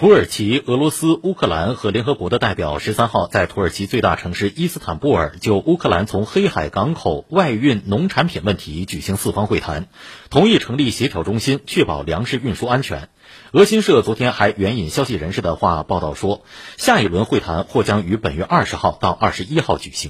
土耳其俄罗斯乌克兰和联合国的代表十三号在土耳其最大城市伊斯坦布尔就乌克兰从黑海港口外运农产品问题举行四方会谈同意成立协调中心确保粮食运输安全。俄新社昨天还援引消息人士的话报道说下一轮会谈或将于本月二十号到二十一号举行。